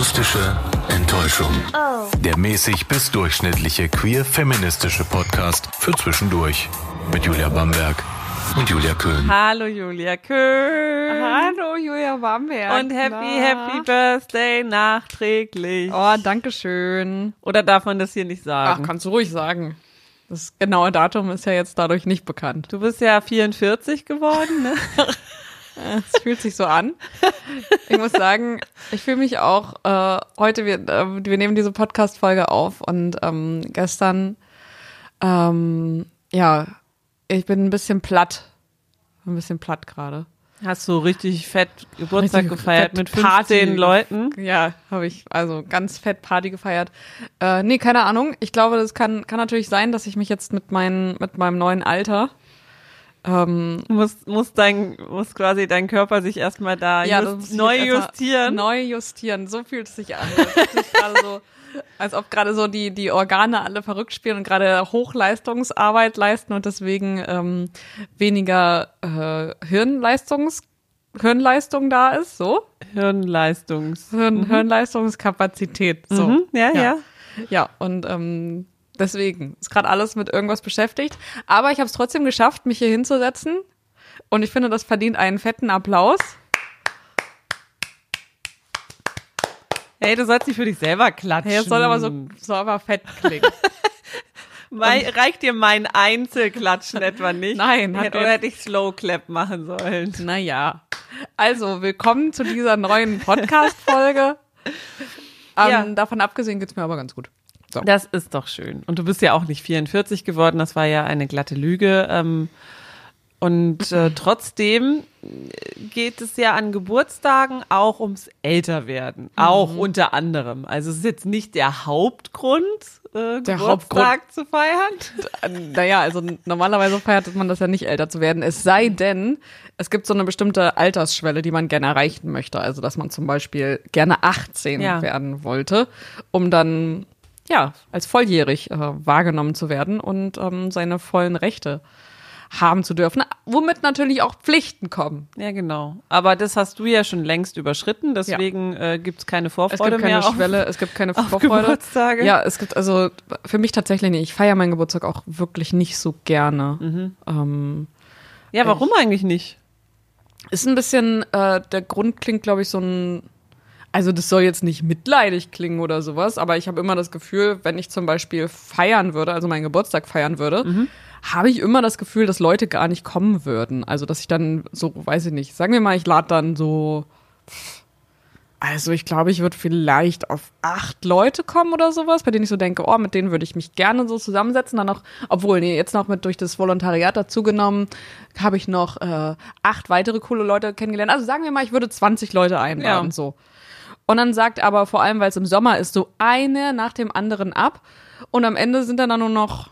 Akustische Enttäuschung. Der mäßig bis durchschnittliche queer-feministische Podcast für zwischendurch. Mit Julia Bamberg und Julia Köhn. Hallo Julia Köhn. Hallo Julia Bamberg. Und happy, Na? happy Birthday nachträglich. Oh, danke schön. Oder darf man das hier nicht Ach, sagen? kannst du ruhig sagen. Das genaue Datum ist ja jetzt dadurch nicht bekannt. du bist ja 44 geworden, ne? Es fühlt sich so an. Ich muss sagen, ich fühle mich auch, äh, heute, wir, äh, wir nehmen diese Podcast-Folge auf und ähm, gestern, ähm, ja, ich bin ein bisschen platt. Ein bisschen platt gerade. Hast du richtig fett Geburtstag Richtig gefeiert fett mit 15 Party. Leuten? Ja, habe ich also ganz fett Party gefeiert. Äh, nee, keine Ahnung. Ich glaube, das kann, kann natürlich sein, dass ich mich jetzt mit, meinen, mit meinem neuen Alter ähm, Muss, muss dein, muss quasi dein Körper sich erstmal da ja, just, neu justieren. Neu justieren. So fühlt es sich an. So, als ob gerade so die, die Organe alle verrückt spielen und gerade Hochleistungsarbeit leisten und deswegen ähm, weniger äh, Hirnleistungs Hirnleistung da ist, so. Hirnleistungs. Hirn, Hirnleistungskapazität, so. Mhm, ja, ja. Ja. Ja, und ähm, deswegen ist gerade alles mit irgendwas beschäftigt. Aber ich habe es trotzdem geschafft, mich hier hinzusetzen. Und ich finde, das verdient einen fetten Applaus. Hey, du sollst nicht für dich selber klatschen. Hey, es soll aber so, soll aber fett klingen. Reicht dir mein Einzelklatschen etwa nicht? Nein, mir- oder hätte ich Slow Clap machen sollen. naja. Also, willkommen zu dieser neuen Podcast-Folge. Ähm, Ja. Davon abgesehen geht's mir aber ganz gut. So. Das ist doch schön. Und du bist ja auch nicht 44 geworden, das war ja eine glatte Lüge. Ähm, und äh, trotzdem geht es ja an Geburtstagen auch ums Älterwerden. Auch unter anderem. Also es ist jetzt nicht der Hauptgrund, äh, Der Geburtstag zu feiern. Naja, also normalerweise feiert man das ja nicht älter zu werden. Es sei denn, es gibt so eine bestimmte Altersschwelle, die man gerne erreichen möchte. Also, dass man zum Beispiel gerne 18 Ja. werden wollte, um dann ja als volljährig äh, wahrgenommen zu werden und ähm, seine vollen Rechte haben zu dürfen, womit natürlich auch Pflichten kommen. Ja, genau. Aber das hast du ja schon längst überschritten, deswegen äh, gibt es keine Es Vorfreude gibt keine mehr auf Schwelle, es gibt keine auf Vorfreude. Geburtstage. Ja, es gibt also für mich tatsächlich nicht. Ich feiere meinen Geburtstag auch wirklich nicht so gerne. Mhm. Ähm, Ja, warum eigentlich nicht? Ist ein bisschen, äh, der Grund klingt, glaube ich, so ein. Also, das soll jetzt nicht mitleidig klingen oder sowas, aber ich habe immer das Gefühl, wenn ich zum Beispiel feiern würde, also meinen Geburtstag feiern würde, habe ich immer das Gefühl, dass Leute gar nicht kommen würden. Also, dass ich dann so, weiß ich nicht, sagen wir mal, ich lade dann so. Also, ich glaube, ich würde vielleicht auf acht Leute kommen oder sowas, bei denen ich so denke, oh, mit denen würde ich mich gerne so zusammensetzen. Dann noch, obwohl, nee, jetzt noch mit durch das Volontariat dazugenommen, habe ich noch äh, acht weitere coole Leute kennengelernt. Also sagen wir mal, ich würde 20 Leute einladen, Ja. so. Und dann sagt aber vor allem, weil es im Sommer ist, so eine nach dem anderen ab. Und am Ende sind dann, dann nur noch,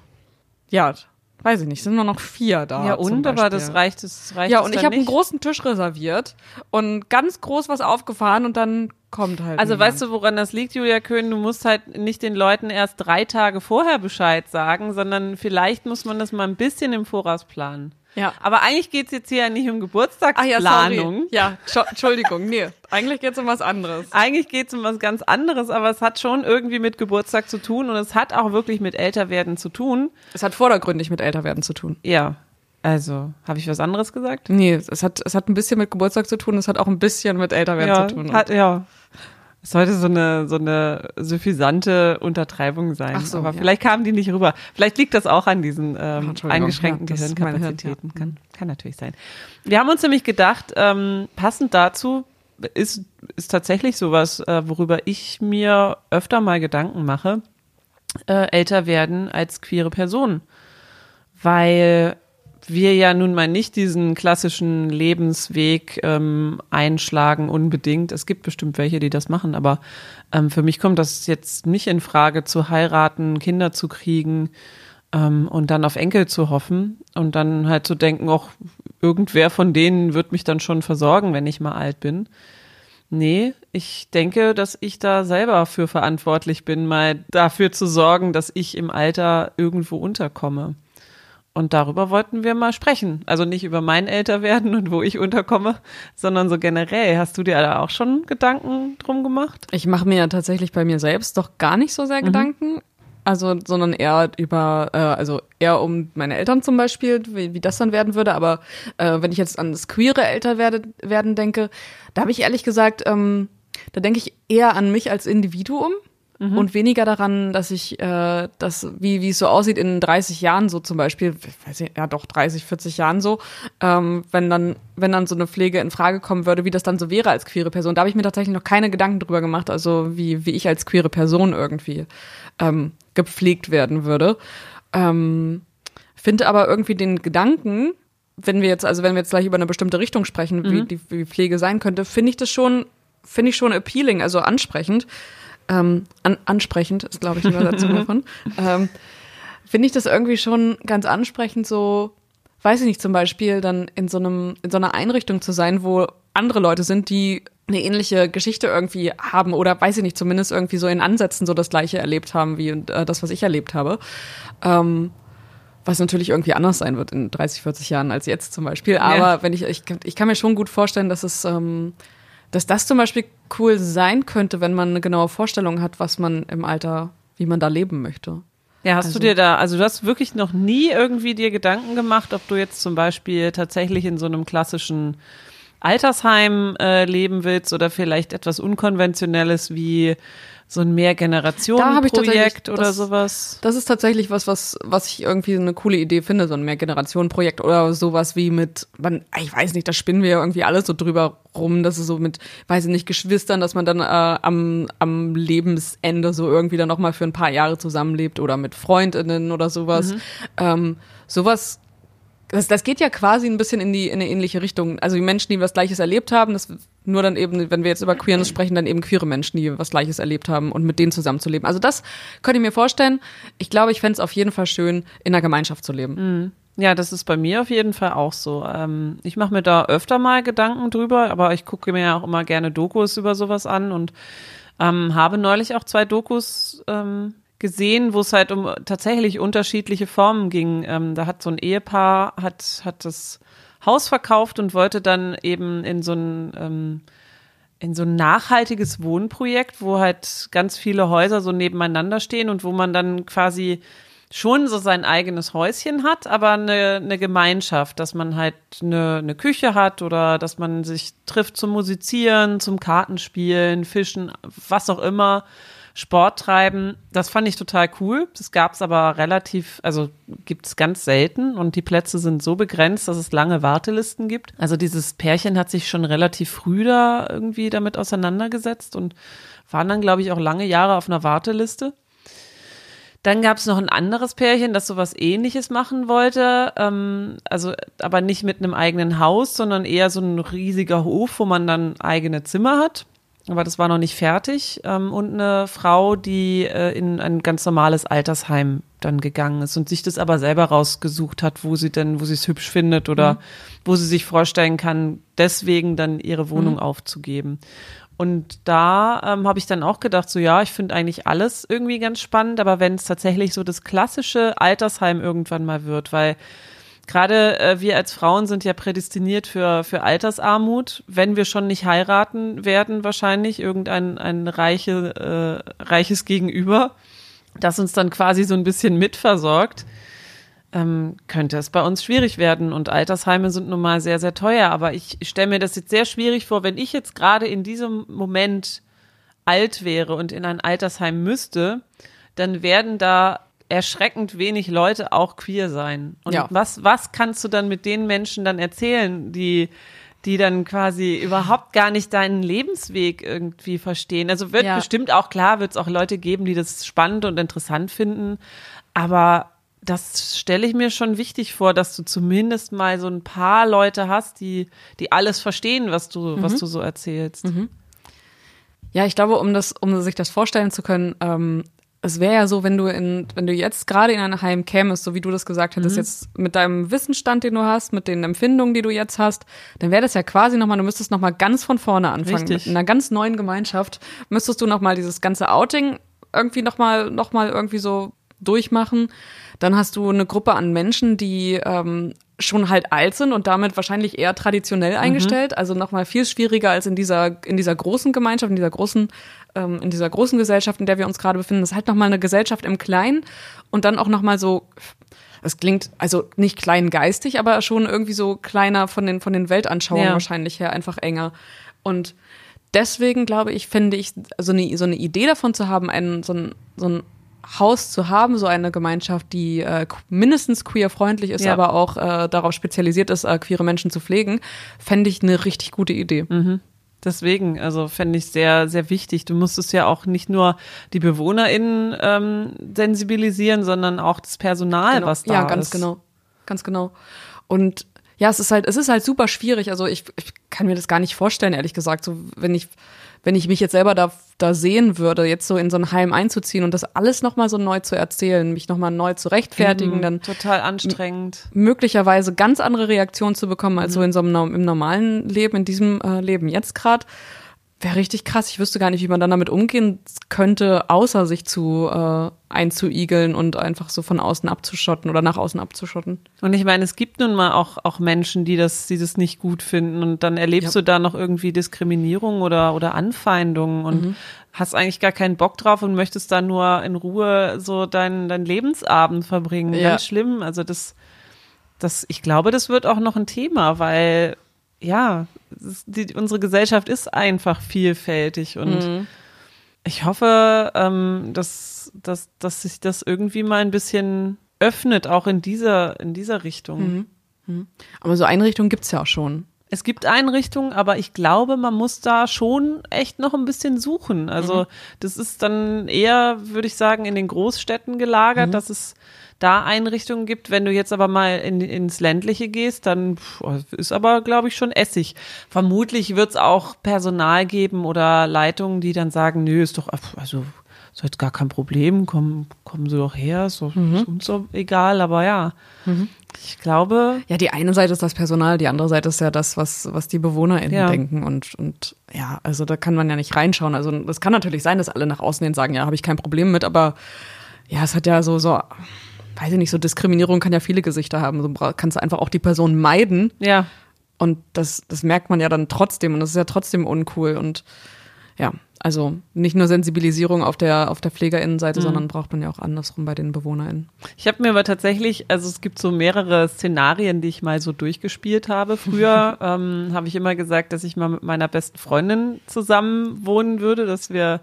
ja, weiß ich nicht, sind nur noch vier da. ja, und aber das reicht, das reicht Ja, und ich habe einen großen Tisch reserviert und ganz groß was aufgefahren und dann kommt halt. Also niemand. weißt du, woran das liegt, Julia Köhn? Du musst halt nicht den Leuten erst drei Tage vorher Bescheid sagen, sondern vielleicht muss man das mal ein bisschen im Voraus planen. Ja. Aber eigentlich geht's jetzt hier ja nicht um Ach ja, Geburtstagsplanung. sorry. Ja, Entschuldigung, nee, eigentlich geht's um was anderes. Eigentlich geht's um was ganz anderes, aber es hat schon irgendwie mit Geburtstag zu tun und es hat auch wirklich mit Älterwerden zu tun. Es hat vordergründig mit Älterwerden zu tun. Ja, also, habe ich was anderes gesagt? Nee, es hat, es hat ein bisschen mit Geburtstag zu tun, es hat auch ein bisschen mit Älterwerden ja, zu tun. Hat, ja. Es sollte so eine, so eine suffisante Untertreibung sein. Ach so, aber ja. vielleicht kamen die nicht rüber. Vielleicht liegt das auch an diesen ähm, eingeschränkten Ja, Gehirnkapazitäten. ja. Kann, kann natürlich sein. Wir haben uns nämlich gedacht, ähm, passend dazu ist, ist tatsächlich sowas, äh, worüber ich mir öfter mal Gedanken mache, äh, älter werden als queere Person. Weil wir ja nun mal nicht diesen klassischen Lebensweg ähm, einschlagen unbedingt. Es gibt bestimmt welche, die das machen, aber ähm, für mich kommt das jetzt nicht in Frage, zu heiraten, Kinder zu kriegen ähm, und dann auf Enkel zu hoffen und dann halt zu denken, auch irgendwer von denen wird mich dann schon versorgen, wenn ich mal alt bin. Nee, ich denke, dass ich da selber für verantwortlich bin, mal dafür zu sorgen, dass ich im Alter irgendwo unterkomme. Und darüber wollten wir mal sprechen. Also nicht über mein Älterwerden und wo ich unterkomme, sondern so generell. Hast du dir da auch schon Gedanken drum gemacht? Ich mache mir ja tatsächlich bei mir selbst doch gar nicht so sehr mhm. Gedanken. Also, sondern eher über, äh, also eher um meine Eltern zum Beispiel, wie, wie das dann werden würde. Aber äh, wenn ich jetzt an das queere Älterwerden werden denke, da habe ich ehrlich gesagt, ähm, da denke ich eher an mich als Individuum mhm. und weniger daran, dass ich, äh, das, wie, wie es so aussieht in 30 Jahren so zum Beispiel, weiß ich, ja doch 30, 40 Jahren so, ähm, wenn dann, wenn dann so eine Pflege in Frage kommen würde, wie das dann so wäre als queere Person. Da habe ich mir tatsächlich noch keine Gedanken drüber gemacht, also wie, wie ich als queere Person irgendwie ähm, gepflegt werden würde. Ähm, finde aber irgendwie den Gedanken, wenn wir jetzt, also wenn wir jetzt gleich über eine bestimmte Richtung sprechen, mhm. wie die wie Pflege sein könnte, finde ich das schon, finde ich schon appealing, also ansprechend ähm, an, ansprechend ist, glaube ich, die Übersetzung davon, ähm, finde ich das irgendwie schon ganz ansprechend, so, weiß ich nicht, zum Beispiel dann in so einem, in so einer Einrichtung zu sein, wo andere Leute sind, die eine ähnliche Geschichte irgendwie haben oder weiß ich nicht, zumindest irgendwie so in Ansätzen so das gleiche erlebt haben wie äh, das, was ich erlebt habe. Ähm, was natürlich irgendwie anders sein wird in 30, 40 Jahren als jetzt zum Beispiel. Aber ja. wenn ich, ich, ich kann mir schon gut vorstellen, dass es ähm, dass das zum Beispiel cool sein könnte, wenn man eine genaue Vorstellung hat, was man im Alter, wie man da leben möchte. Ja, hast also, du dir da, also du hast wirklich noch nie irgendwie dir Gedanken gemacht, ob du jetzt zum Beispiel tatsächlich in so einem klassischen Altersheim äh, leben willst oder vielleicht etwas Unkonventionelles wie so ein Mehrgenerationen-Projekt oder das, sowas. Das ist tatsächlich was, was, was ich irgendwie eine coole Idee finde, so ein Mehrgenerationen-Projekt oder sowas wie mit, man, ich weiß nicht, da spinnen wir ja irgendwie alles so drüber rum, dass es so mit, weiß ich nicht, Geschwistern, dass man dann äh, am, am Lebensende so irgendwie dann nochmal für ein paar Jahre zusammenlebt oder mit FreundInnen oder sowas. Mhm. Ähm, sowas das, das geht ja quasi ein bisschen in die in eine ähnliche Richtung. Also die Menschen, die was Gleiches erlebt haben, das nur dann eben, wenn wir jetzt über Queerness sprechen, dann eben queere Menschen, die was Gleiches erlebt haben und mit denen zusammenzuleben. Also das könnte ich mir vorstellen. Ich glaube, ich fände es auf jeden Fall schön, in einer Gemeinschaft zu leben. Mhm. Ja, das ist bei mir auf jeden Fall auch so. Ähm, ich mache mir da öfter mal Gedanken drüber, aber ich gucke mir ja auch immer gerne Dokus über sowas an und ähm, habe neulich auch zwei Dokus ähm, gesehen, wo es halt um tatsächlich unterschiedliche Formen ging. Ähm, da hat so ein Ehepaar hat hat das Haus verkauft und wollte dann eben in so ein ähm, in so ein nachhaltiges Wohnprojekt, wo halt ganz viele Häuser so nebeneinander stehen und wo man dann quasi schon so sein eigenes Häuschen hat, aber eine, eine Gemeinschaft, dass man halt eine, eine Küche hat oder dass man sich trifft zum Musizieren, zum Kartenspielen, Fischen, was auch immer Sport treiben. Das fand ich total cool. Das gab es aber relativ, also gibt es ganz selten und die Plätze sind so begrenzt, dass es lange Wartelisten gibt. Also dieses Pärchen hat sich schon relativ früh da irgendwie damit auseinandergesetzt und waren dann, glaube ich, auch lange Jahre auf einer Warteliste. Dann gab es noch ein anderes Pärchen, das sowas ähnliches machen wollte, ähm, also aber nicht mit einem eigenen Haus, sondern eher so ein riesiger Hof, wo man dann eigene Zimmer hat aber das war noch nicht fertig. Ähm, und eine Frau, die äh, in ein ganz normales Altersheim dann gegangen ist und sich das aber selber rausgesucht hat, wo sie denn, wo sie es hübsch findet oder mhm. wo sie sich vorstellen kann, deswegen dann ihre Wohnung mhm. aufzugeben. Und da ähm, habe ich dann auch gedacht, so ja, ich finde eigentlich alles irgendwie ganz spannend, aber wenn es tatsächlich so das klassische Altersheim irgendwann mal wird, weil gerade äh, wir als Frauen sind ja prädestiniert für, für Altersarmut, wenn wir schon nicht heiraten werden, wahrscheinlich irgendein ein reiche, äh, reiches Gegenüber, das uns dann quasi so ein bisschen mitversorgt, ähm, könnte es bei uns schwierig werden. Und Altersheime sind nun mal sehr, sehr teuer. Aber ich stelle mir das jetzt sehr schwierig vor, wenn ich jetzt gerade in diesem Moment alt wäre und in ein Altersheim müsste, dann werden da erschreckend wenig Leute auch queer sein. Und ja. was, was kannst du dann mit den Menschen dann erzählen, die, die dann quasi überhaupt gar nicht deinen Lebensweg irgendwie verstehen? Also wird ja. bestimmt auch klar, wird es auch Leute geben, die das spannend und interessant finden. Aber das stelle ich mir schon wichtig vor, dass du zumindest mal so ein paar Leute hast, die, die alles verstehen, was du, mhm. was du so erzählst. Mhm. Ja, ich glaube, um das, um sich das vorstellen zu können, ähm, es wäre ja so, wenn du in, wenn du jetzt gerade in ein Heim kämest, so wie du das gesagt hättest, mhm. jetzt mit deinem Wissensstand, den du hast, mit den Empfindungen, die du jetzt hast, dann wäre das ja quasi nochmal, du müsstest nochmal ganz von vorne anfangen. Richtig. Mit einer ganz neuen Gemeinschaft müsstest du nochmal dieses ganze Outing irgendwie nochmal, noch mal irgendwie so durchmachen. Dann hast du eine Gruppe an Menschen, die ähm, schon halt alt sind und damit wahrscheinlich eher traditionell mhm. eingestellt. Also nochmal viel schwieriger als in dieser, in dieser großen Gemeinschaft, in dieser großen, ähm, in dieser großen Gesellschaft, in der wir uns gerade befinden. Das ist halt nochmal eine Gesellschaft im Kleinen und dann auch nochmal so, es klingt also nicht kleingeistig, aber schon irgendwie so kleiner von den, von den Weltanschauungen ja. wahrscheinlich her, einfach enger. Und deswegen glaube ich, finde ich, so eine, so eine Idee davon zu haben, einen, so ein, so ein Haus zu haben, so eine Gemeinschaft, die äh, mindestens queer-freundlich ist, ja. aber auch äh, darauf spezialisiert ist, äh, queere Menschen zu pflegen, fände ich eine richtig gute Idee. Mhm. Deswegen, also fände ich sehr, sehr wichtig. Du musstest ja auch nicht nur die BewohnerInnen ähm, sensibilisieren, sondern auch das Personal, genau. was da ist. Ja, ganz ist. genau. Ganz genau. Und ja, es ist halt, es ist halt super schwierig. Also ich, ich kann mir das gar nicht vorstellen, ehrlich gesagt. So, wenn ich, wenn ich mich jetzt selber da, da sehen würde, jetzt so in so ein Heim einzuziehen und das alles nochmal so neu zu erzählen, mich nochmal neu zu rechtfertigen, mhm, dann total anstrengend. Möglicherweise ganz andere Reaktionen zu bekommen als mhm. so in so einem im normalen Leben, in diesem äh, Leben jetzt gerade. Wäre richtig krass. Ich wüsste gar nicht, wie man dann damit umgehen könnte, außer sich zu äh, einzuigeln und einfach so von außen abzuschotten oder nach außen abzuschotten. Und ich meine, es gibt nun mal auch, auch Menschen, die das, die das nicht gut finden und dann erlebst ja. du da noch irgendwie Diskriminierung oder, oder Anfeindungen und mhm. hast eigentlich gar keinen Bock drauf und möchtest da nur in Ruhe so deinen, deinen Lebensabend verbringen. Ja. Ganz schlimm. Also das, das, ich glaube, das wird auch noch ein Thema, weil ja, die, unsere Gesellschaft ist einfach vielfältig und mhm. ich hoffe, ähm, dass, dass, dass sich das irgendwie mal ein bisschen öffnet, auch in dieser, in dieser Richtung. Mhm. Mhm. Aber so Einrichtungen gibt's ja auch schon. Es gibt Einrichtungen, aber ich glaube, man muss da schon echt noch ein bisschen suchen. Also mhm. das ist dann eher, würde ich sagen, in den Großstädten gelagert, mhm. dass es da Einrichtungen gibt. Wenn du jetzt aber mal in, ins ländliche gehst, dann ist aber, glaube ich, schon Essig. Vermutlich wird es auch Personal geben oder Leitungen, die dann sagen, nö, ist doch, also ist jetzt gar kein Problem, kommen, kommen Sie doch her, ist, doch, mhm. uns so egal, aber ja. Mhm. Ich glaube. Ja, die eine Seite ist das Personal, die andere Seite ist ja das, was, was die BewohnerInnen ja. denken. Und, und ja, also da kann man ja nicht reinschauen. Also es kann natürlich sein, dass alle nach außen hin sagen, ja, habe ich kein Problem mit, aber ja, es hat ja so, so weiß ich nicht, so Diskriminierung kann ja viele Gesichter haben. So kannst du einfach auch die Person meiden. Ja. Und das, das merkt man ja dann trotzdem und das ist ja trotzdem uncool. Und ja, also nicht nur Sensibilisierung auf der, auf der Pflegerinnenseite, mhm. sondern braucht man ja auch andersrum bei den BewohnerInnen. Ich habe mir aber tatsächlich, also es gibt so mehrere Szenarien, die ich mal so durchgespielt habe. Früher ähm, habe ich immer gesagt, dass ich mal mit meiner besten Freundin zusammen wohnen würde, dass wir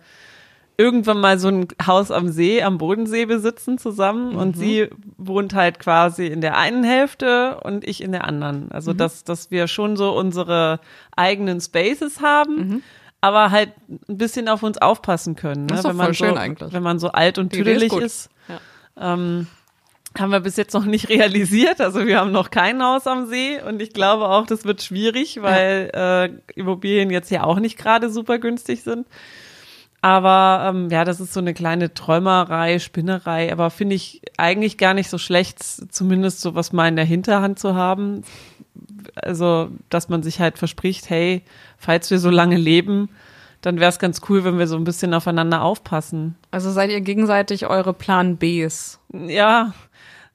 irgendwann mal so ein Haus am See, am Bodensee besitzen zusammen mhm. und sie wohnt halt quasi in der einen Hälfte und ich in der anderen. Also mhm. dass, dass wir schon so unsere eigenen Spaces haben. Aber halt ein bisschen auf uns aufpassen können. Ne? Das ist wenn man so, eigentlich. Wenn man so alt und tüdelig ist. ist ja. ähm, haben wir bis jetzt noch nicht realisiert. Also wir haben noch kein Haus am See und ich glaube auch, das wird schwierig, weil ja. äh, Immobilien jetzt ja auch nicht gerade super günstig sind. Aber ähm, ja, das ist so eine kleine Träumerei, Spinnerei, aber finde ich eigentlich gar nicht so schlecht, zumindest so was mal in der Hinterhand zu haben. Also, dass man sich halt verspricht, hey, falls wir so lange leben, dann wäre es ganz cool, wenn wir so ein bisschen aufeinander aufpassen. Also seid ihr gegenseitig eure Plan Bs? Ja,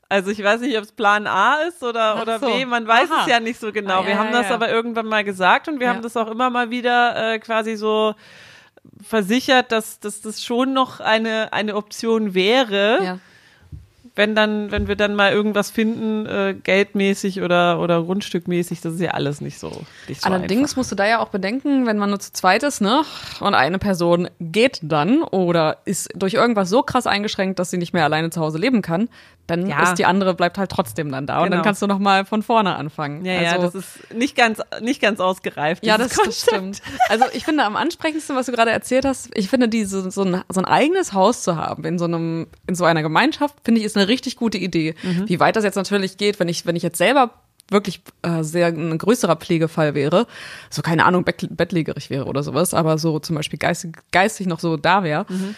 also ich weiß nicht, ob es Plan A ist oder, Ach oder so. B, man weiß Aha. es ja nicht so genau. Ah, ja, wir haben ja, das ja. aber irgendwann mal gesagt und wir haben das auch immer mal wieder äh, quasi so versichert, dass, dass das schon noch eine, eine Option wäre. Wenn dann, wenn wir dann mal irgendwas finden, äh, geldmäßig oder, oder grundstückmäßig, das ist ja alles nicht so. Nicht so Allerdings einfach. musst du da ja auch bedenken, wenn man nur zu zweit ist, ne, und eine Person geht dann oder ist durch irgendwas so krass eingeschränkt, dass sie nicht mehr alleine zu Hause leben kann, dann ja. ist die andere bleibt halt trotzdem dann da genau. und dann genau. kannst du noch mal von vorne anfangen. Ja, also, ja, das ist nicht ganz nicht ganz ausgereift. Ja, das, das, stimmt. Also ich finde am ansprechendsten, was du gerade erzählt hast, ich finde diese so ein, so ein eigenes Haus zu haben in so einem in so einer Gemeinschaft, finde ich ist eine richtig gute Idee. Mhm. Wie weit das jetzt natürlich geht, wenn ich wenn ich jetzt selber wirklich äh, sehr ein größerer Pflegefall wäre, so keine Ahnung, bett, bettlägerig wäre oder sowas, aber so zum Beispiel geistig, geistig noch so da wäre, mhm.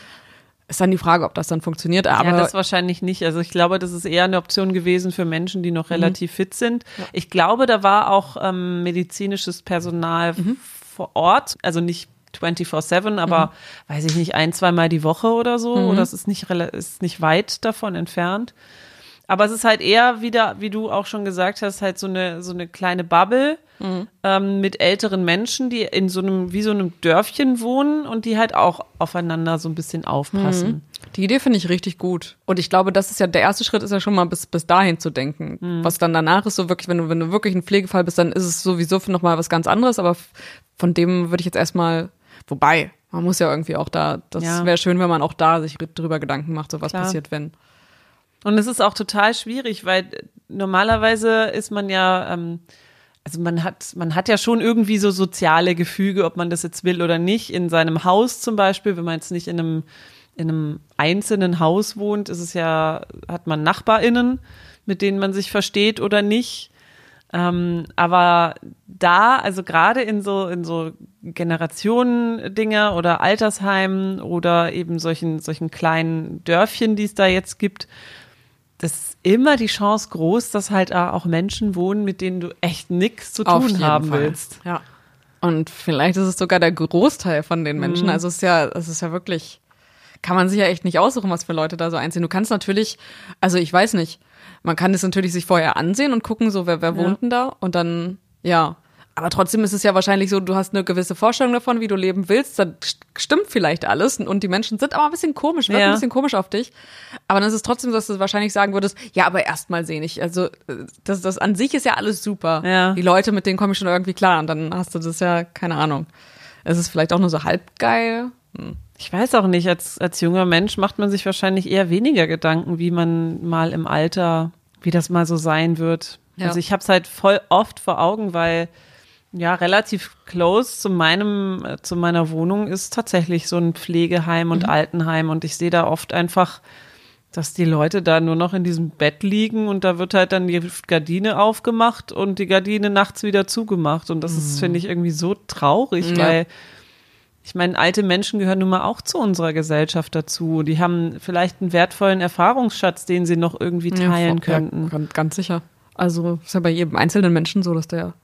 Ist dann die Frage, ob das dann funktioniert. Aber ja, das wahrscheinlich nicht. Also ich glaube, das ist eher eine Option gewesen für Menschen, die noch mhm. relativ fit sind. Ja. Ich glaube, da war auch ähm, medizinisches Personal mhm. vor Ort, also nicht 24-7, aber mhm. weiß ich nicht, ein, zweimal die Woche oder so. Mhm. Oder es ist nicht, ist nicht weit davon entfernt. Aber es ist halt eher wieder, wie du auch schon gesagt hast, halt so eine, so eine kleine Bubble mhm. ähm, mit älteren Menschen, die in so einem, wie so einem Dörfchen wohnen und die halt auch aufeinander so ein bisschen aufpassen. Mhm. Die Idee finde ich richtig gut. Und ich glaube, das ist ja, der erste Schritt ist ja schon mal bis, bis dahin zu denken. Mhm. Was dann danach ist, so wirklich, wenn du, wenn du wirklich ein Pflegefall bist, dann ist es sowieso nochmal was ganz anderes, aber von dem würde ich jetzt erstmal, wobei, man muss ja irgendwie auch da, das ja. wäre schön, wenn man auch da sich drüber Gedanken macht, so was Klar. passiert, wenn. Und es ist auch total schwierig, weil normalerweise ist man ja, ähm, also man hat, man hat ja schon irgendwie so soziale Gefüge, ob man das jetzt will oder nicht. In seinem Haus zum Beispiel, wenn man jetzt nicht in einem, in einem einzelnen Haus wohnt, ist es ja, hat man NachbarInnen, mit denen man sich versteht oder nicht. Ähm, aber da, also gerade in so, in so Generationen-Dinger oder Altersheimen oder eben solchen, solchen kleinen Dörfchen, die es da jetzt gibt, das ist immer die Chance groß, dass halt auch Menschen wohnen, mit denen du echt nichts zu tun haben Fall. willst. Ja. Und vielleicht ist es sogar der Großteil von den Menschen. Mhm. Also es ist ja, es ist ja wirklich, kann man sich ja echt nicht aussuchen, was für Leute da so einziehen. Du kannst natürlich, also ich weiß nicht, man kann es natürlich sich vorher ansehen und gucken, so wer, wer ja. wohnt denn da und dann, ja, aber trotzdem ist es ja wahrscheinlich so, du hast eine gewisse Vorstellung davon, wie du leben willst, dann stimmt vielleicht alles und die Menschen sind aber ein bisschen komisch, wirken ja. ein bisschen komisch auf dich. Aber dann ist es trotzdem so, dass du wahrscheinlich sagen würdest, ja, aber erst mal sehen ich. Also das, das an sich ist ja alles super. Ja. Die Leute, mit denen komme ich schon irgendwie klar und dann hast du das ja, keine Ahnung. Es ist vielleicht auch nur so halb geil. Hm. Ich weiß auch nicht, als, als junger Mensch macht man sich wahrscheinlich eher weniger Gedanken, wie man mal im Alter, wie das mal so sein wird. Ja. Also ich habe es halt voll oft vor Augen, weil ja, relativ close zu meinem, äh, zu meiner Wohnung ist tatsächlich so ein Pflegeheim und mhm. Altenheim und ich sehe da oft einfach, dass die Leute da nur noch in diesem Bett liegen und da wird halt dann die Gardine aufgemacht und die Gardine nachts wieder zugemacht und das mhm. ist, finde ich, irgendwie so traurig, ja. weil ich meine, alte Menschen gehören nun mal auch zu unserer Gesellschaft dazu. Die haben vielleicht einen wertvollen Erfahrungsschatz, den sie noch irgendwie teilen ja, könnten. Ja, ganz sicher. Also ist ja bei jedem einzelnen Menschen so, dass der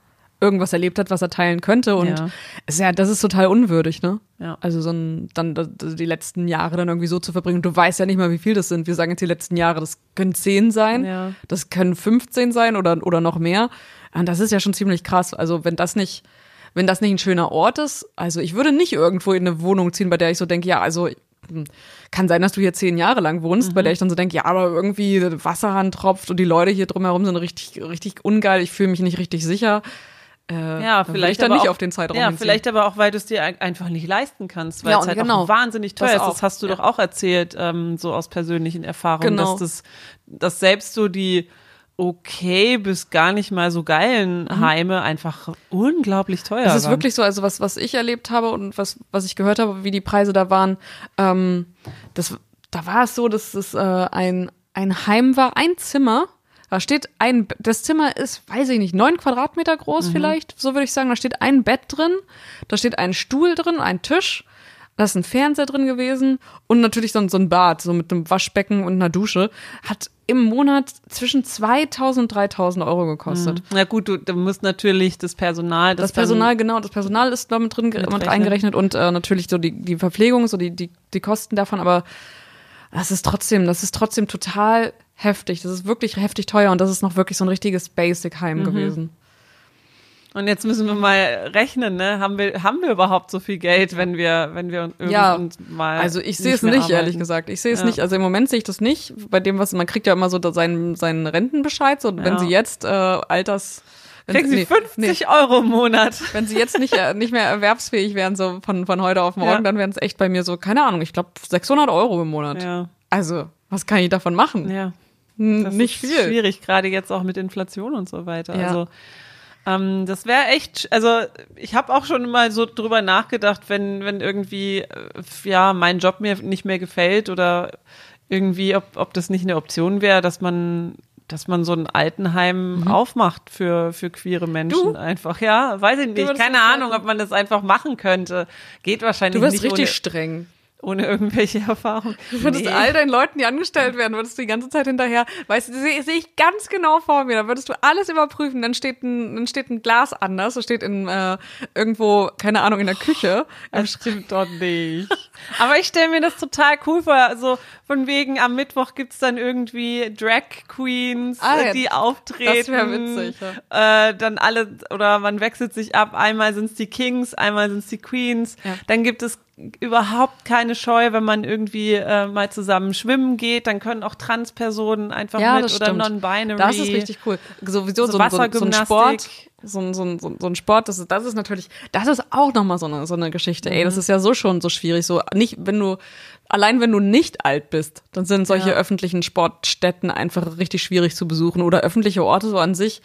irgendwas erlebt hat, was er teilen könnte. Und ja. Ist ja, das ist total unwürdig, ne? Ja. Also so ein, dann die letzten Jahre dann irgendwie so zu verbringen. Du weißt ja nicht mal, wie viel das sind. Wir sagen jetzt die letzten Jahre, das können zehn sein, ja. das können 15 sein oder, oder noch mehr. Und das ist ja schon ziemlich krass. Also wenn das nicht, wenn das nicht ein schöner Ort ist, also ich würde nicht irgendwo in eine Wohnung ziehen, bei der ich so denke, ja, also hm, kann sein, dass du hier zehn Jahre lang wohnst, mhm. bei der ich dann so denke, ja, aber irgendwie Wasserhand tropft und die Leute hier drumherum sind richtig, richtig ungeil, ich fühle mich nicht richtig sicher. Äh, ja, vielleicht dann nicht auch, auf den Zeitraum. Ja, hinziehen. vielleicht aber auch, weil du es dir einfach nicht leisten kannst, weil ja, es halt genau. auch wahnsinnig teuer das ist. Das hast du ja. doch auch erzählt, ähm, so aus persönlichen Erfahrungen, genau. dass das, dass selbst so die okay bis gar nicht mal so geilen mhm. Heime einfach unglaublich teuer sind. Es ist waren. wirklich so, also was, was ich erlebt habe und was, was ich gehört habe, wie die Preise da waren, ähm, das, da war es so, dass es äh, ein, ein Heim war, ein Zimmer da steht ein, das Zimmer ist, weiß ich nicht, neun Quadratmeter groß mhm. vielleicht, so würde ich sagen. Da steht ein Bett drin, da steht ein Stuhl drin, ein Tisch, da ist ein Fernseher drin gewesen und natürlich so, so ein Bad, so mit einem Waschbecken und einer Dusche. Hat im Monat zwischen 2000 und 3000 Euro gekostet. Mhm. Na gut, du, du musst natürlich das Personal. Das, das Personal, genau, das Personal ist damit drin mit eingerechnet und äh, natürlich so die, die Verpflegung, so die, die, die Kosten davon, aber das ist trotzdem, das ist trotzdem total heftig. Das ist wirklich heftig teuer und das ist noch wirklich so ein richtiges Basic-Heim mhm. gewesen. Und jetzt müssen wir mal rechnen, ne? Haben wir, haben wir überhaupt so viel Geld, wenn wir, wenn wir ja, mal. Also ich sehe es nicht, arbeiten. ehrlich gesagt. Ich sehe es ja. nicht. Also im Moment sehe ich das nicht. Bei dem, was man kriegt ja immer so seinen, seinen Rentenbescheid. So, ja. wenn sie jetzt äh, Alters Kriegen Sie nee, 50 nee. Euro im Monat. Wenn Sie jetzt nicht, äh, nicht mehr erwerbsfähig wären, so von, von heute auf morgen, ja. dann wären es echt bei mir so, keine Ahnung, ich glaube 600 Euro im Monat. Ja. Also, was kann ich davon machen? Ja. Das nicht ist viel. schwierig, gerade jetzt auch mit Inflation und so weiter. Ja. Also ähm, das wäre echt, also ich habe auch schon mal so drüber nachgedacht, wenn, wenn irgendwie, äh, ja, mein Job mir nicht mehr gefällt oder irgendwie, ob, ob das nicht eine Option wäre, dass man dass man so ein Altenheim mhm. aufmacht für, für queere Menschen du? einfach. Ja, weiß ich nicht. Keine Ahnung, ob man das einfach machen könnte. Geht wahrscheinlich nicht. Du wirst nicht richtig ohne, streng. Ohne irgendwelche Erfahrung. Du würdest nee. all deinen Leuten, die angestellt werden, würdest du die ganze Zeit hinterher, weißt du, sehe seh ich ganz genau vor mir, da würdest du alles überprüfen, dann steht ein, dann steht ein Glas anders, das steht in äh, irgendwo, keine Ahnung, in der Küche. Das stimmt doch nicht. Aber ich stelle mir das total cool vor, also von wegen am Mittwoch gibt's dann irgendwie Drag Queens, ah, die auftreten. Das wäre witzig. Ja. Äh, dann alle, oder man wechselt sich ab, einmal sind's die Kings, einmal sind's die Queens, ja. dann gibt es überhaupt keine Scheu, wenn man irgendwie äh, mal zusammen schwimmen geht, dann können auch Transpersonen einfach ja, mit oder non-binary. Das ist richtig cool. Sowieso so, so, so, so ein Sport, so ein, so ein, so ein Sport, das ist, das ist natürlich, das ist auch nochmal so eine, so eine Geschichte. Ey, das mhm. ist ja so schon so schwierig. So nicht, wenn du, allein wenn du nicht alt bist, dann sind solche ja. öffentlichen Sportstätten einfach richtig schwierig zu besuchen oder öffentliche Orte so an sich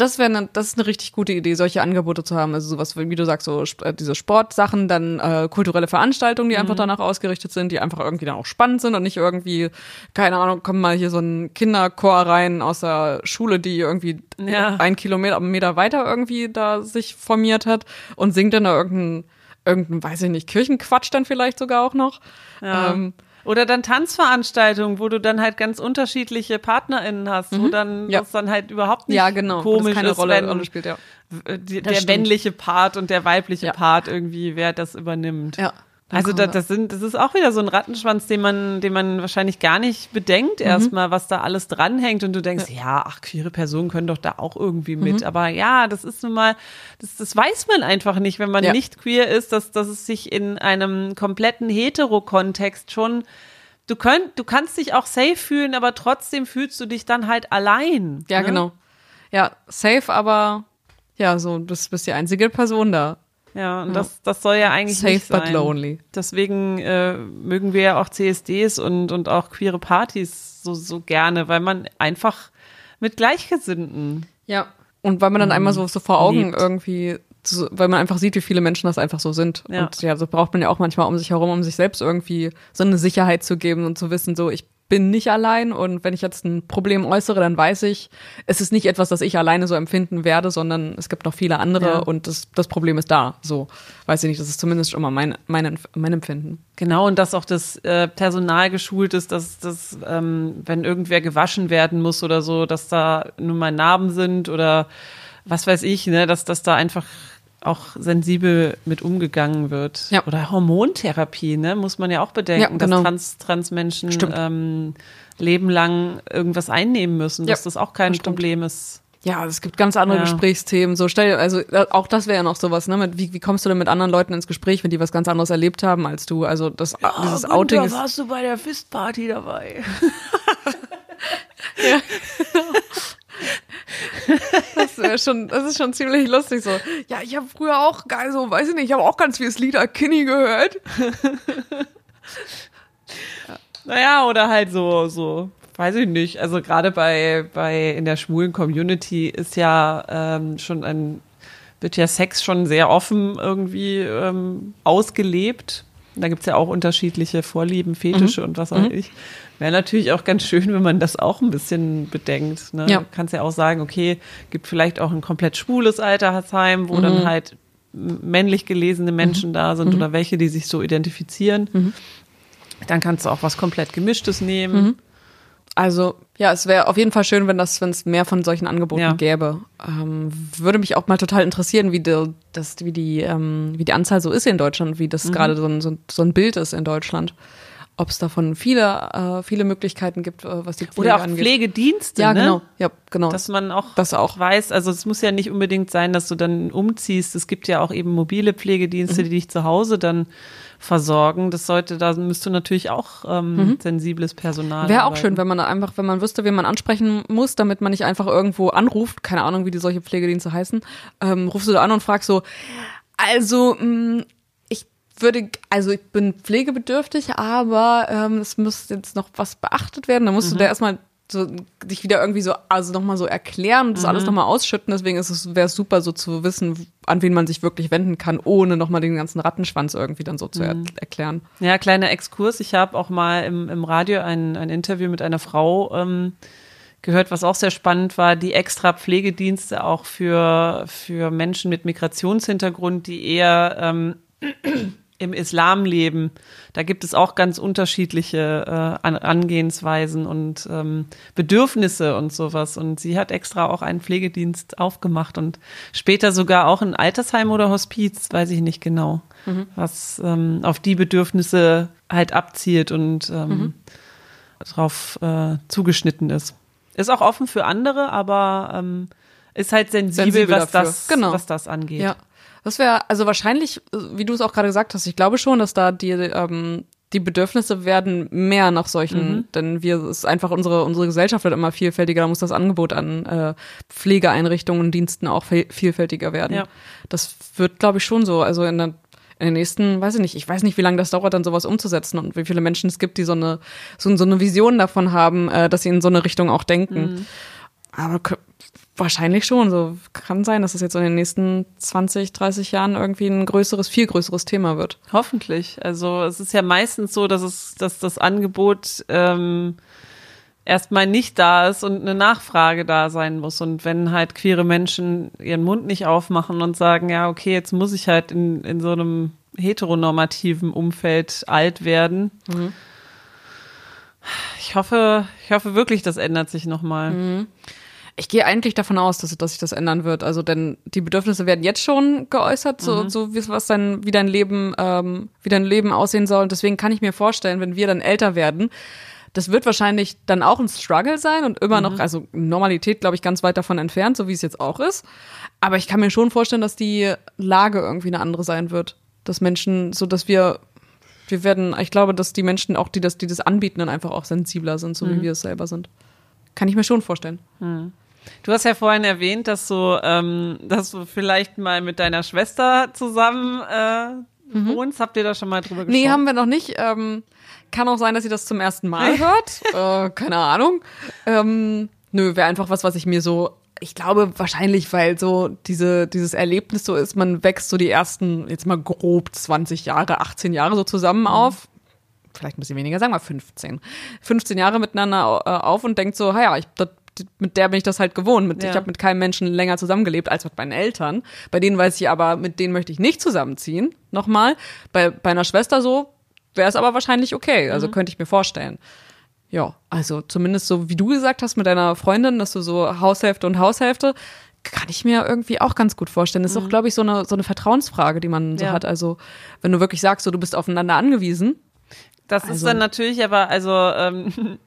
das wäre ne, das ist eine richtig gute Idee, solche Angebote zu haben. Also sowas, wie du sagst, so äh, diese Sportsachen, dann äh, kulturelle Veranstaltungen, die mhm. einfach danach ausgerichtet sind, die einfach irgendwie dann auch spannend sind und nicht irgendwie, keine Ahnung, kommen mal hier so ein Kinderchor rein aus der Schule, die irgendwie ja. ein Kilometer Meter weiter irgendwie da sich formiert hat und singt dann da irgendein, irgendein, weiß ich nicht, Kirchenquatsch dann vielleicht sogar auch noch. Ja. Ähm, oder dann Tanzveranstaltungen, wo du dann halt ganz unterschiedliche PartnerInnen hast, mhm. wo dann ja. das dann halt überhaupt nicht ja, genau. komisch keine ist, Rolle, wenn Rolle spielt, ja. Der stimmt. männliche Part und der weibliche ja. Part irgendwie, wer das übernimmt. Ja. Also das, das sind, das ist auch wieder so ein Rattenschwanz, den man, den man wahrscheinlich gar nicht bedenkt mhm. erstmal, was da alles dranhängt und du denkst, ja. ja, ach, queere Personen können doch da auch irgendwie mit. Mhm. Aber ja, das ist nun mal, das, das weiß man einfach nicht, wenn man ja. nicht queer ist, dass, dass es sich in einem kompletten Hetero-Kontext schon Du, könnt, du kannst dich auch safe fühlen, aber trotzdem fühlst du dich dann halt allein. Ja, ne? genau. Ja, safe, aber ja, so, du bist, bist die einzige Person da. Ja, und ja. das, das soll ja eigentlich Safe nicht sein. but lonely. Deswegen äh, mögen wir ja auch CSDs und, und auch queere Partys so, so gerne, weil man einfach mit Gleichgesinnten. Ja. Und weil man dann mhm. einmal so, so vor Augen lebt. irgendwie, so, weil man einfach sieht, wie viele Menschen das einfach so sind. Ja. Und ja, so braucht man ja auch manchmal um sich herum, um sich selbst irgendwie so eine Sicherheit zu geben und zu wissen, so, ich bin nicht allein und wenn ich jetzt ein Problem äußere, dann weiß ich, es ist nicht etwas, das ich alleine so empfinden werde, sondern es gibt noch viele andere ja. und das, das Problem ist da. So, weiß ich nicht, das ist zumindest immer mein, mein, mein Empfinden. Genau, und dass auch das äh, Personal geschult ist, dass, dass ähm, wenn irgendwer gewaschen werden muss oder so, dass da nun mal Narben sind oder was weiß ich, ne, dass, dass da einfach auch sensibel mit umgegangen wird. Ja. Oder Hormontherapie, ne? Muss man ja auch bedenken, ja, genau. dass Trans, Transmenschen ähm, lebenlang irgendwas einnehmen müssen, dass ja, das auch kein Problem ist. Ja, es gibt ganz andere ja. Gesprächsthemen. So stell also äh, auch das wäre ja noch sowas, ne? Mit, wie, wie kommst du denn mit anderen Leuten ins Gespräch, wenn die was ganz anderes erlebt haben als du? Also das ja, dieses Günther, Outing ist. warst du bei der Fistparty dabei? ja. Das ist schon, das ist schon ziemlich lustig so. Ja, ich habe früher auch geil so, weiß ich nicht, ich habe auch ganz vieles Lieder Kinney gehört. ja. Naja, oder halt so, so, weiß ich nicht. Also gerade bei, bei in der schwulen Community ist ja ähm, schon ein, wird ja Sex schon sehr offen irgendwie ähm, ausgelebt. Da gibt's ja auch unterschiedliche Vorlieben, Fetische mhm. und was auch mhm. ich. Wäre natürlich auch ganz schön, wenn man das auch ein bisschen bedenkt. Ne? Ja. Du kannst ja auch sagen, okay, gibt vielleicht auch ein komplett schwules Altersheim, wo mhm. dann halt männlich gelesene Menschen mhm. da sind mhm. oder welche, die sich so identifizieren. Mhm. Dann kannst du auch was komplett Gemischtes nehmen. Mhm. Also ja, es wäre auf jeden Fall schön, wenn das, wenn es mehr von solchen Angeboten ja. gäbe. Ähm, würde mich auch mal total interessieren, wie die, das, wie die, ähm, wie die Anzahl so ist in Deutschland, wie das mhm. gerade so ein, so, so ein Bild ist in Deutschland ob es davon viele, äh, viele Möglichkeiten gibt, äh, was die Pflege Oder auch angeht. Pflegedienste, ja, ne? genau, ja, genau. Dass man auch, das auch weiß, also es muss ja nicht unbedingt sein, dass du dann umziehst. Es gibt ja auch eben mobile Pflegedienste, mhm. die dich zu Hause dann versorgen. Das sollte, da müsste natürlich auch ähm, mhm. sensibles Personal. Wäre auch schön, wenn man einfach, wenn man wüsste, wen man ansprechen muss, damit man nicht einfach irgendwo anruft, keine Ahnung, wie die solche Pflegedienste heißen, ähm, rufst du da an und fragst so, also mh, mm, würde, also ich bin pflegebedürftig, aber ähm, es muss jetzt noch was beachtet werden. Da musst mhm. du da erstmal so dich wieder irgendwie so, also nochmal so erklären, das mhm. alles nochmal ausschütten. Deswegen ist es, wäre es super, so zu wissen, an wen man sich wirklich wenden kann, ohne nochmal den ganzen Rattenschwanz irgendwie dann so zu er mhm. erklären. Ja, kleiner Exkurs. Ich habe auch mal im, im Radio ein, ein Interview mit einer Frau ähm, gehört, was auch sehr spannend war, die extra Pflegedienste auch für, für Menschen mit Migrationshintergrund, die eher ähm, im Islam leben. Da gibt es auch ganz unterschiedliche äh, Angehensweisen und ähm, Bedürfnisse und sowas. Und sie hat extra auch einen Pflegedienst aufgemacht und später sogar auch ein Altersheim oder Hospiz, weiß ich nicht genau, mhm. was ähm, auf die Bedürfnisse halt abzielt und ähm, mhm. darauf äh, zugeschnitten ist. Ist auch offen für andere, aber ähm, ist halt sensibel, sensibel was, das, genau. was das angeht. Ja. Das wäre, also wahrscheinlich, wie du es auch gerade gesagt hast, ich glaube schon, dass da die, ähm, die Bedürfnisse werden mehr nach solchen, mhm. denn wir es ist einfach unsere unsere Gesellschaft wird immer vielfältiger, da muss das Angebot an äh, Pflegeeinrichtungen und Diensten auch vielfältiger werden. Ja. Das wird, glaube ich, schon so. Also in, der, in den nächsten, weiß ich nicht, ich weiß nicht, wie lange das dauert, dann sowas umzusetzen und wie viele Menschen es gibt, die so eine so, so eine Vision davon haben, äh, dass sie in so eine Richtung auch denken. Mhm. Aber Wahrscheinlich schon. So kann sein, dass es jetzt in den nächsten 20, 30 Jahren irgendwie ein größeres, viel größeres Thema wird. Hoffentlich. Also es ist ja meistens so, dass es, dass das Angebot ähm, erstmal nicht da ist und eine Nachfrage da sein muss. Und wenn halt queere Menschen ihren Mund nicht aufmachen und sagen, ja, okay, jetzt muss ich halt in, in so einem heteronormativen Umfeld alt werden. Mhm. Ich hoffe, ich hoffe wirklich, das ändert sich nochmal. Mhm. Ich gehe eigentlich davon aus, dass, dass sich das ändern wird. Also denn die Bedürfnisse werden jetzt schon geäußert, so, mhm. so wie was dein, wie dein Leben, ähm, wie dein Leben aussehen soll. Und deswegen kann ich mir vorstellen, wenn wir dann älter werden, das wird wahrscheinlich dann auch ein Struggle sein und immer mhm. noch, also Normalität, glaube ich, ganz weit davon entfernt, so wie es jetzt auch ist. Aber ich kann mir schon vorstellen, dass die Lage irgendwie eine andere sein wird. Dass Menschen, so dass wir, wir werden, ich glaube, dass die Menschen auch, die das, die das anbieten, dann einfach auch sensibler sind, so mhm. wie wir es selber sind. Kann ich mir schon vorstellen. Mhm. Du hast ja vorhin erwähnt, dass du, ähm, dass du vielleicht mal mit deiner Schwester zusammen äh, mhm. wohnst. Habt ihr da schon mal drüber gesprochen? Nee, haben wir noch nicht. Ähm, kann auch sein, dass sie das zum ersten Mal hört. äh, keine Ahnung. Ähm, nö, wäre einfach was, was ich mir so ich glaube wahrscheinlich, weil so diese, dieses Erlebnis so ist, man wächst so die ersten, jetzt mal grob 20 Jahre, 18 Jahre so zusammen mhm. auf. Vielleicht ein bisschen weniger, sagen wir 15. 15 Jahre miteinander äh, auf und denkt so, ja, ich, das mit der bin ich das halt gewohnt. Mit, ja. Ich habe mit keinem Menschen länger zusammengelebt als mit meinen Eltern. Bei denen weiß ich aber, mit denen möchte ich nicht zusammenziehen. Nochmal. Bei, bei einer Schwester so wäre es aber wahrscheinlich okay. Also mhm. könnte ich mir vorstellen. Ja, also zumindest so, wie du gesagt hast mit deiner Freundin, dass du so Haushälfte und Haushälfte, kann ich mir irgendwie auch ganz gut vorstellen. Das ist mhm. auch, glaube ich, so eine, so eine Vertrauensfrage, die man so ja. hat. Also, wenn du wirklich sagst, so, du bist aufeinander angewiesen. Das also. ist dann natürlich aber, also, ähm,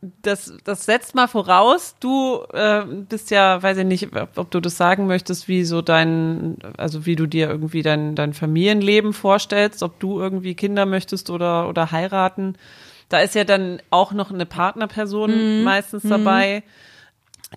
das, das setzt mal voraus, du äh, bist ja, weiß ich nicht, ob du das sagen möchtest, wie so dein, also wie du dir irgendwie dein, dein Familienleben vorstellst, ob du irgendwie Kinder möchtest oder, oder heiraten. Da ist ja dann auch noch eine Partnerperson mhm. meistens mhm. dabei,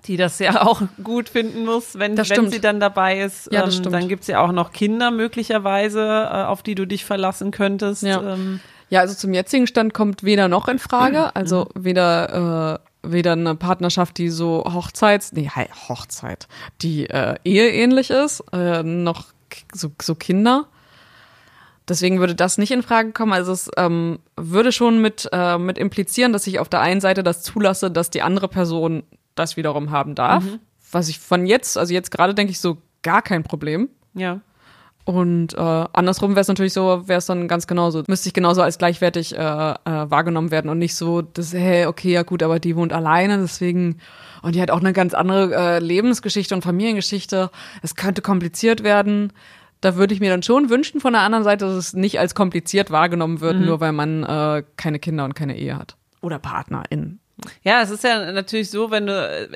die das ja auch gut finden muss, wenn, wenn sie dann dabei ist. Ja, ähm, dann gibt's ja auch noch Kinder möglicherweise, äh, auf die du dich verlassen könntest. Ja. Ähm, ja, also zum jetzigen Stand kommt weder noch in Frage, also weder äh, weder eine Partnerschaft, die so Hochzeits, nee, Hochzeit, die äh, eheähnlich ist, äh, noch so, so Kinder. Deswegen würde das nicht in Frage kommen. Also es ähm, würde schon mit, äh, mit implizieren, dass ich auf der einen Seite das zulasse, dass die andere Person das wiederum haben darf. Mhm. Was ich von jetzt, also jetzt gerade denke ich so, gar kein Problem. Ja. Und äh, andersrum wäre es natürlich so, wäre es dann ganz genauso. Müsste ich genauso als gleichwertig äh, äh, wahrgenommen werden und nicht so, dass, hey, okay, ja gut, aber die wohnt alleine, deswegen, und die hat auch eine ganz andere äh, Lebensgeschichte und Familiengeschichte. Es könnte kompliziert werden. Da würde ich mir dann schon wünschen von der anderen Seite, dass es nicht als kompliziert wahrgenommen wird, mhm. nur weil man äh, keine Kinder und keine Ehe hat. Oder PartnerInnen. Ja, es ist ja natürlich so, wenn du,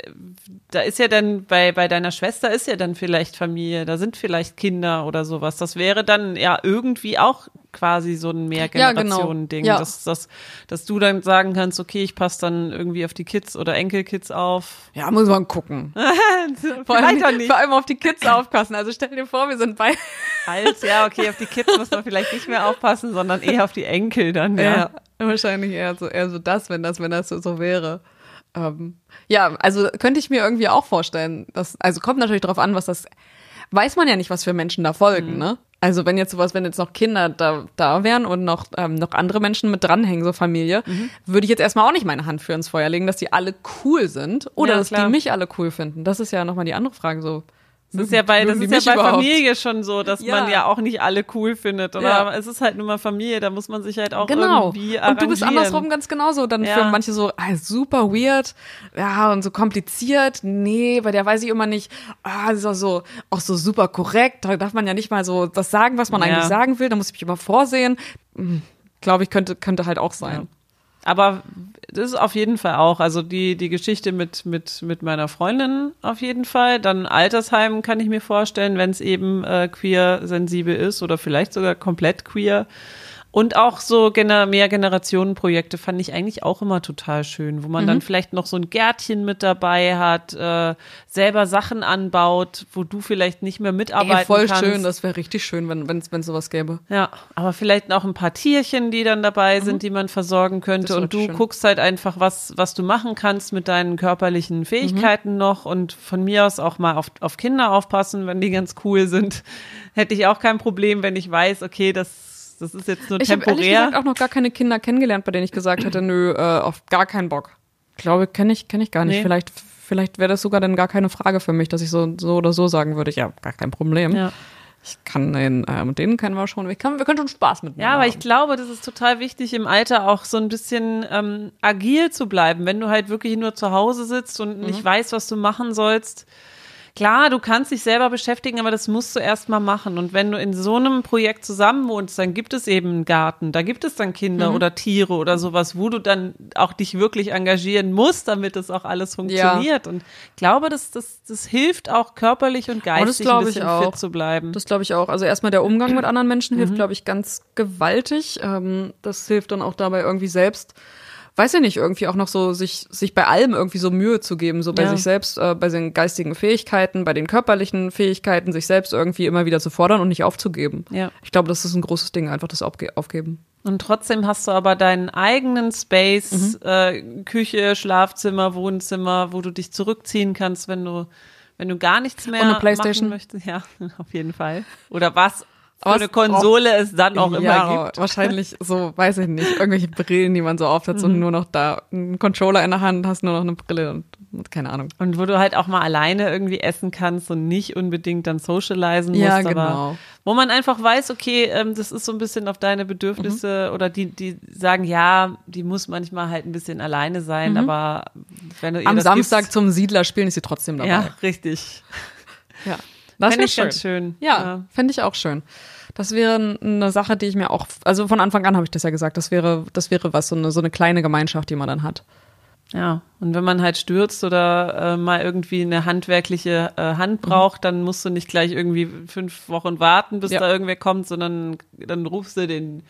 da ist ja dann bei, bei deiner Schwester ist ja dann vielleicht Familie, da sind vielleicht Kinder oder sowas. Das wäre dann ja irgendwie auch quasi so ein Mehrgenerationen-Ding, ja, genau. ja. dass, dass, dass du dann sagen kannst, okay, ich passe dann irgendwie auf die Kids oder Enkelkids auf. Ja, muss man gucken. vor, allem, nicht. vor allem auf die Kids aufpassen. Also stell dir vor, wir sind bei. Halt, ja, okay, auf die Kids muss man vielleicht nicht mehr aufpassen, sondern eher auf die Enkel dann, ja. ja wahrscheinlich eher so, eher so das, wenn das, wenn das so, so wäre. Ähm, ja, also könnte ich mir irgendwie auch vorstellen, dass, also kommt natürlich darauf an, was das, weiß man ja nicht, was für Menschen da folgen, mhm. ne? Also wenn jetzt sowas, wenn jetzt noch Kinder da, da wären und noch, ähm, noch andere Menschen mit dranhängen, so Familie, mhm. würde ich jetzt erstmal auch nicht meine Hand für ins Feuer legen, dass die alle cool sind oder ja, dass klar. die mich alle cool finden. Das ist ja nochmal die andere Frage so. Das ist ja bei, das ist ja bei Familie schon so, dass ja. man ja auch nicht alle cool findet. Oder ja. es ist halt nur mal Familie, da muss man sich halt auch genau. irgendwie arrangieren. Und du bist andersrum ganz genauso. Dann ja. für manche so, ah, super weird, ja, und so kompliziert. Nee, bei der weiß ich immer nicht, ah, das ist auch so, auch so super korrekt. Da darf man ja nicht mal so das sagen, was man eigentlich sagen will. Da muss ich mich immer vorsehen. Hm, Glaube ich, könnte, könnte halt auch sein. Aber das ist auf jeden Fall auch, also die, die Geschichte mit, mit, mit meiner Freundin auf jeden Fall. Dann Altersheim kann ich mir vorstellen, wenn es eben äh, queer-sensibel ist oder vielleicht sogar komplett queer. Und auch so gener Mehrgenerationenprojekte fand ich eigentlich auch immer total schön, wo man mhm. dann vielleicht noch so ein Gärtchen mit dabei hat, äh, selber Sachen anbaut, wo du vielleicht nicht mehr mitarbeiten Ey, voll kannst. schön, das wäre richtig schön, wenn es wenn, sowas gäbe. Ja, aber vielleicht auch ein paar Tierchen, die dann dabei mhm. sind, die man versorgen könnte. Und du schön. guckst halt einfach, was, was du machen kannst mit deinen körperlichen Fähigkeiten mhm. noch und von mir aus auch mal auf, auf Kinder aufpassen, wenn die ganz cool sind. Hätte ich auch kein Problem, wenn ich weiß, okay, das das ist jetzt nur ich temporär. Ich habe auch noch gar keine Kinder kennengelernt, bei denen ich gesagt hätte, nö, äh, auf gar keinen Bock. Ich glaube, kenne ich, kenn ich gar nicht. Nee. Vielleicht, vielleicht wäre das sogar dann gar keine Frage für mich, dass ich so, so oder so sagen würde, ja, gar kein Problem. Ja. Ich kann den, äh, mit denen kennen wir schon, wir können, wir können schon Spaß mit Ja, aber haben. ich glaube, das ist total wichtig, im Alter auch so ein bisschen ähm, agil zu bleiben. Wenn du halt wirklich nur zu Hause sitzt und mhm. nicht weißt, was du machen sollst, Klar, du kannst dich selber beschäftigen, aber das musst du erst mal machen. Und wenn du in so einem Projekt zusammen wohnst, dann gibt es eben einen Garten, da gibt es dann Kinder mhm. oder Tiere oder sowas, wo du dann auch dich wirklich engagieren musst, damit das auch alles funktioniert. Ja. Und ich glaube, das, das, das hilft auch körperlich und geistig ein bisschen fit zu bleiben. Das glaube ich auch. Also erstmal der Umgang mit anderen Menschen hilft, mhm. glaube ich, ganz gewaltig. Ähm, das hilft dann auch dabei irgendwie selbst weiß ich nicht, irgendwie auch noch so sich, sich bei allem irgendwie so Mühe zu geben, so bei ja. sich selbst, äh, bei den geistigen Fähigkeiten, bei den körperlichen Fähigkeiten, sich selbst irgendwie immer wieder zu fordern und nicht aufzugeben. Ja. Ich glaube, das ist ein großes Ding, einfach das Aufgeben. Und trotzdem hast du aber deinen eigenen Space, mhm. äh, Küche, Schlafzimmer, Wohnzimmer, wo du dich zurückziehen kannst, wenn du wenn du gar nichts mehr und eine Playstation. machen möchtest. Ja, auf jeden Fall. Oder was für eine Konsole auch, es dann auch ja, immer gibt. Wahrscheinlich so, weiß ich nicht, irgendwelche Brillen, die man so aufsetzt mhm. und nur noch da einen Controller in der Hand hast, nur noch eine Brille und, und, keine Ahnung. Und wo du halt auch mal alleine irgendwie essen kannst und nicht unbedingt dann socialisen musst, ja, genau. aber wo man einfach weiß, okay, ähm, das ist so ein bisschen auf deine Bedürfnisse mhm. oder die, die sagen, ja, die muss manchmal halt ein bisschen alleine sein, mhm. aber wenn du Am Samstag gibst, zum Siedler spielen ist sie trotzdem dabei. Ja, richtig. Ja. Das wäre schön. schön. Ja, ja. fände ich auch schön. Das wäre eine Sache, die ich mir auch, also von Anfang an habe ich das ja gesagt, das wäre, das wäre was, so eine, so eine kleine Gemeinschaft, die man dann hat. Ja, und wenn man halt stürzt oder äh, mal irgendwie eine handwerkliche äh, Hand mhm. braucht, mhm. dann musst du nicht gleich irgendwie fünf Wochen warten, bis ja. da irgendwer kommt, sondern dann rufst du den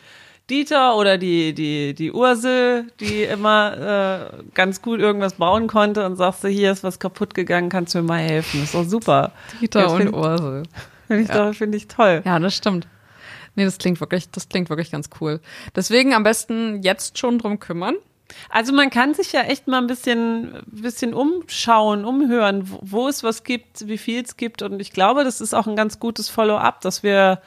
Dieter oder die, die, die Ursel, die immer äh, ganz gut irgendwas bauen konnte und sagst du, hier ist was kaputt gegangen, kannst du mir mal helfen. Das ist doch super. Dieter ja, und find, Ursel. Finde ich, ja. find ich toll. Ja, das stimmt. Nee, das klingt wirklich, das klingt wirklich ganz cool. Deswegen am besten jetzt schon drum kümmern. Also man kann sich ja echt mal ein bisschen, bisschen umschauen, umhören, wo, wo es was gibt, wie viel es gibt. Und ich glaube, das ist auch ein ganz gutes Follow-up, dass wir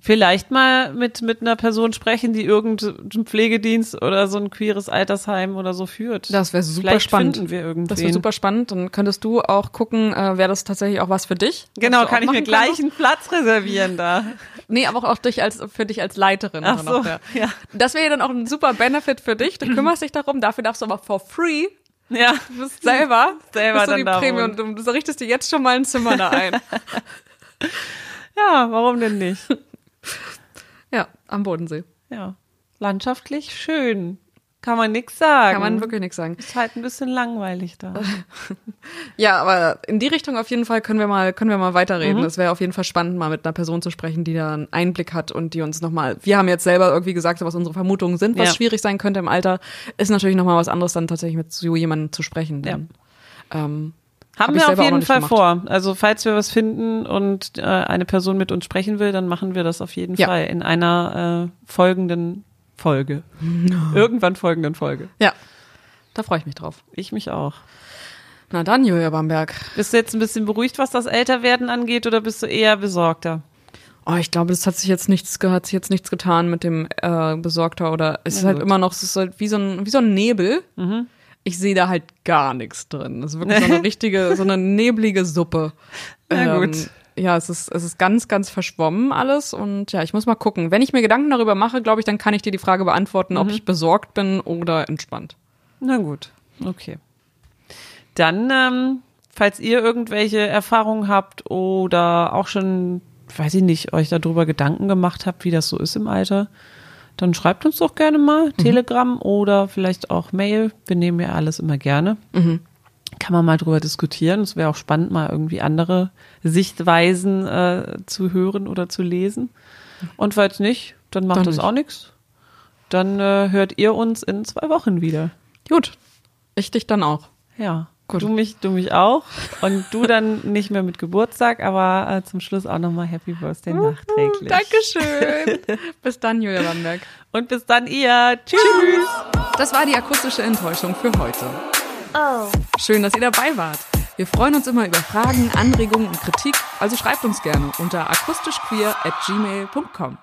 vielleicht mal mit, mit einer Person sprechen, die irgendeinen Pflegedienst oder so ein queeres Altersheim oder so führt. Das wäre super vielleicht spannend. Finden wir irgendwen. Das wäre super spannend. Dann könntest du auch gucken, äh, wäre das tatsächlich auch was für dich? Genau, kann ich mir gleich einen Platz reservieren da. Nee, aber auch dich als, für dich als Leiterin. Ach so, ja. Das wäre dann auch ein super Benefit für dich. Du kümmerst dich darum, dafür darfst du aber for free ja. Du bist selber, selber bist du die Prämie und du, du richtest dir jetzt schon mal ein Zimmer da ein. ja, warum denn nicht? Ja, am Bodensee. Ja. Landschaftlich schön. Kann man nix sagen. Kann man wirklich nix sagen. Ist halt ein bisschen langweilig da. ja, aber in die Richtung auf jeden Fall können wir mal, können wir mal weiterreden. Es mhm. wäre auf jeden Fall spannend, mal mit einer Person zu sprechen, die da einen Einblick hat und die uns nochmal, wir haben jetzt selber irgendwie gesagt, was unsere Vermutungen sind, was ja. schwierig sein könnte im Alter, ist natürlich nochmal was anderes, dann tatsächlich mit so jemandem zu sprechen. Denn, ja. ähm, haben Hab wir auf jeden Fall gemacht. vor. Also falls wir was finden und äh, eine Person mit uns sprechen will, dann machen wir das auf jeden ja. Fall in einer äh, folgenden Folge. Irgendwann folgenden Folge. Ja, da freue ich mich drauf. Ich mich auch. Na dann, Julia Bamberg. Bist du jetzt ein bisschen beruhigt, was das Älterwerden angeht, oder bist du eher besorgter? Oh, ich glaube, das hat sich jetzt nichts, hat sich jetzt nichts getan mit dem äh, Besorgter oder es ist halt immer noch, es ist halt wie so ein, wie so ein Nebel. Mhm ich sehe da halt gar nichts drin. Das ist wirklich so eine richtige, so eine neblige Suppe. Na ähm, gut. ja, es ist, es ist ganz, ganz verschwommen alles und ja, ich muss mal gucken. Wenn ich mir Gedanken darüber mache, glaube ich, dann kann ich dir die Frage beantworten, ob ich besorgt bin oder entspannt. Na gut, okay. Dann, ähm, falls ihr irgendwelche Erfahrungen habt oder auch schon, weiß ich nicht, euch darüber Gedanken gemacht habt, wie das so ist im Alter, dann schreibt uns doch gerne mal Telegram oder vielleicht auch Mail. Wir nehmen ja alles immer gerne. Kann man mal drüber diskutieren. Es wäre auch spannend, mal irgendwie andere Sichtweisen äh, zu hören oder zu lesen. Und falls nicht, dann macht Dann das nicht. auch nichts. Dann äh, hört ihr uns in zwei Wochen wieder. Gut. Ich dich dann auch. Ja. Gut. Du mich, du mich auch. Und du dann nicht mehr mit Geburtstag, aber äh, zum Schluss auch nochmal Happy Birthday nachträglich. Dankeschön. Bis dann, Julia Bamberg. Und bis dann ihr. Tschüss. Das war die akustische Enttäuschung für heute. Schön, dass ihr dabei wart. Wir freuen uns immer über Fragen, Anregungen und Kritik, also schreibt uns gerne unter akustischqueer at gmail.com.